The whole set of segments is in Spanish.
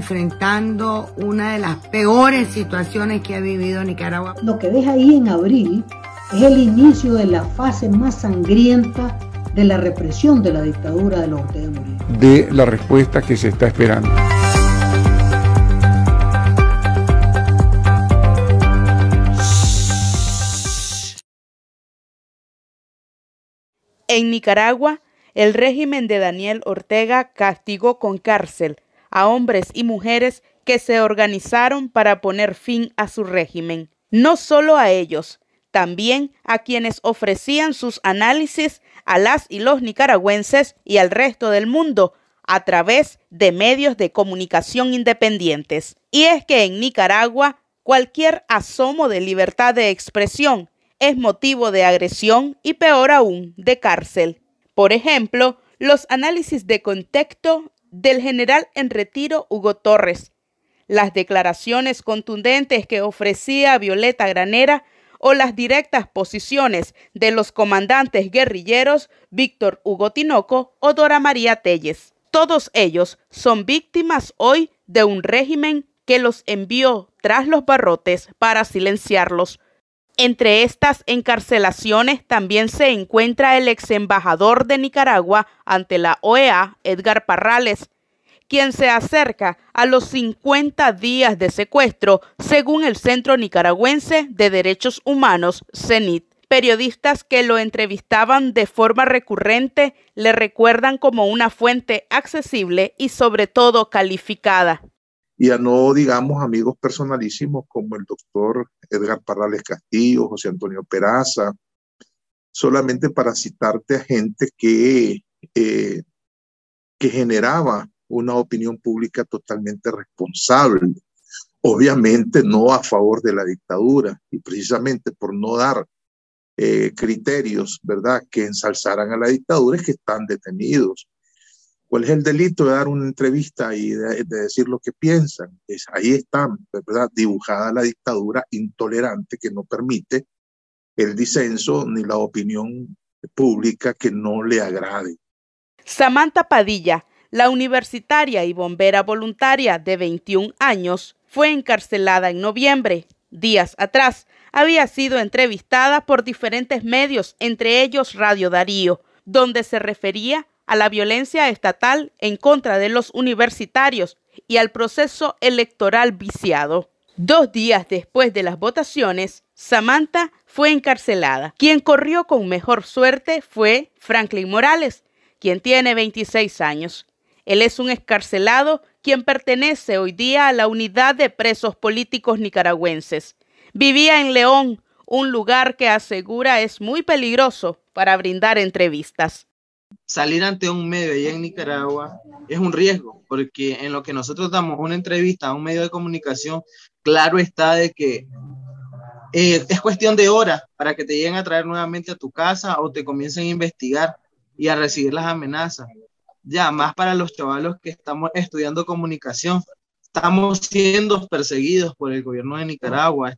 enfrentando una de las peores situaciones que ha vivido Nicaragua. Lo que deja ahí en abril es el inicio de la fase más sangrienta de la represión de la dictadura de los Ortega Murillo. De la respuesta que se está esperando. En Nicaragua, el régimen de Daniel Ortega castigó con cárcel a hombres y mujeres que se organizaron para poner fin a su régimen. No solo a ellos, también a quienes ofrecían sus análisis a las y los nicaragüenses y al resto del mundo a través de medios de comunicación independientes. Y es que en Nicaragua cualquier asomo de libertad de expresión es motivo de agresión y peor aún de cárcel. Por ejemplo, los análisis de contexto del general en retiro Hugo Torres, las declaraciones contundentes que ofrecía Violeta Granera o las directas posiciones de los comandantes guerrilleros Víctor Hugo Tinoco o Dora María Telles. Todos ellos son víctimas hoy de un régimen que los envió tras los barrotes para silenciarlos. Entre estas encarcelaciones también se encuentra el ex embajador de Nicaragua ante la OEA, Edgar Parrales, quien se acerca a los 50 días de secuestro, según el Centro Nicaragüense de Derechos Humanos, CENIT. Periodistas que lo entrevistaban de forma recurrente le recuerdan como una fuente accesible y sobre todo calificada. Y a no, digamos, amigos personalísimos como el doctor Edgar Parrales Castillo, José Antonio Peraza, solamente para citarte a gente que, eh, que generaba una opinión pública totalmente responsable, obviamente no a favor de la dictadura y precisamente por no dar eh, criterios, ¿verdad?, que ensalzaran a la dictadura es que están detenidos. ¿Cuál es el delito de dar una entrevista y de, decir lo que piensan? Es, ahí está, ¿verdad?, dibujada la dictadura intolerante que no permite el disenso ni la opinión pública que no le agrade. Samantha Padilla, la universitaria y bombera voluntaria de 21 años fue encarcelada en noviembre. Días atrás, había sido entrevistada por diferentes medios, entre ellos Radio Darío, donde se refería a la violencia estatal en contra de los universitarios y al proceso electoral viciado. Dos días después de las votaciones, Samantha fue encarcelada. Quien corrió con mejor suerte fue Franklin Morales, quien tiene 26 años. Él es un escarcelado quien pertenece hoy día a la unidad de presos políticos nicaragüenses. Vivía en León, un lugar que asegura es muy peligroso para brindar entrevistas. Salir ante un medio allá en Nicaragua es un riesgo, porque en lo que nosotros damos una entrevista a un medio de comunicación, claro está de que eh, es cuestión de horas para que te lleguen a traer nuevamente a tu casa o te comiencen a investigar y a recibir las amenazas ya más para los chavalos que estamos estudiando comunicación. Estamos siendo perseguidos por el gobierno de Nicaragua.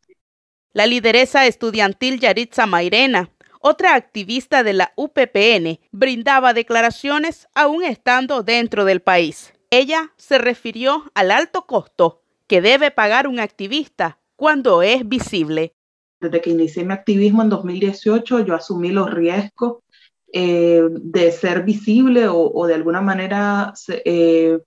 La lideresa estudiantil Yaritza Mairena, otra activista de la UPPN, brindaba declaraciones aún estando dentro del país. Ella se refirió al alto costo que debe pagar un activista cuando es visible. Desde que inicié mi activismo en 2018, yo asumí los riesgos eh, de ser visible o, de alguna manera eh,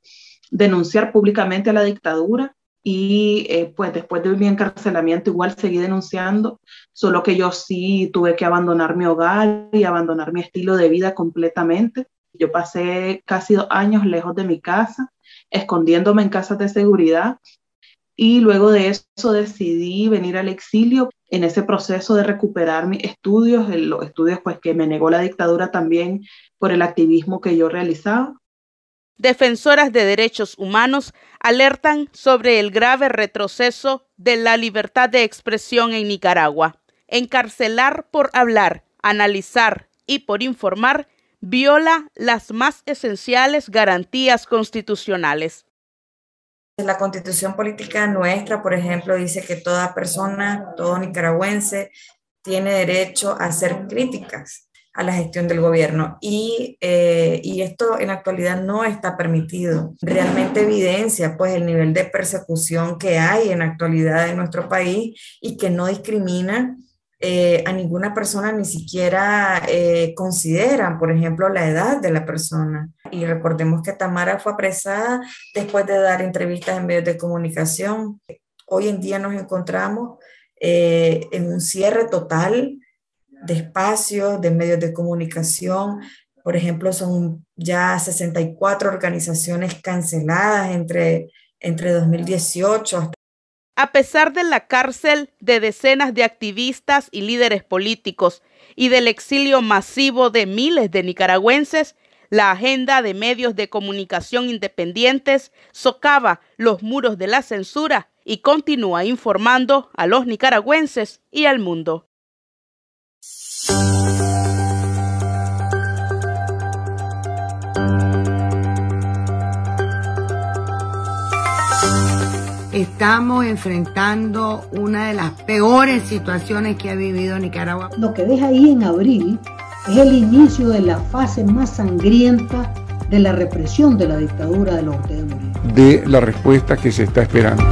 denunciar públicamente a la dictadura y eh, pues después de mi encarcelamiento igual seguí denunciando, solo que yo sí tuve que abandonar mi hogar y abandonar mi estilo de vida completamente. Yo pasé casi dos años lejos de mi casa, escondiéndome en casas de seguridad y luego de eso decidí venir al exilio en ese proceso de recuperar mis estudios, los estudios pues que me negó la dictadura también por el activismo que yo realizaba. Defensoras de derechos humanos alertan sobre el grave retroceso de la libertad de expresión en Nicaragua. Encarcelar por hablar, analizar y por informar viola las más esenciales garantías constitucionales. La constitución política nuestra, por ejemplo, dice que toda persona, todo nicaragüense, tiene derecho a hacer críticas a la gestión del gobierno y, eh, y, esto en actualidad no está permitido. Realmente evidencia pues el nivel de persecución que hay en la actualidad en nuestro país y que no discrimina eh, a ninguna persona, ni siquiera eh, consideran, por ejemplo, la edad de la persona. Y recordemos que Tamara fue apresada después de dar entrevistas en medios de comunicación. Hoy en día nos encontramos en un cierre total de espacios, de medios de comunicación. Por ejemplo, son ya 64 organizaciones canceladas entre, entre 2018 hasta a pesar de la cárcel de decenas de activistas y líderes políticos y del exilio masivo de miles de nicaragüenses, la agenda de medios de comunicación independientes socava los muros de la censura y continúa informando a los nicaragüenses y al mundo. Estamos enfrentando una de las peores situaciones que ha vivido Nicaragua. Lo que deja ahí en abril es el inicio de la fase más sangrienta de la represión de la dictadura de los Ortega De la respuesta que se está esperando.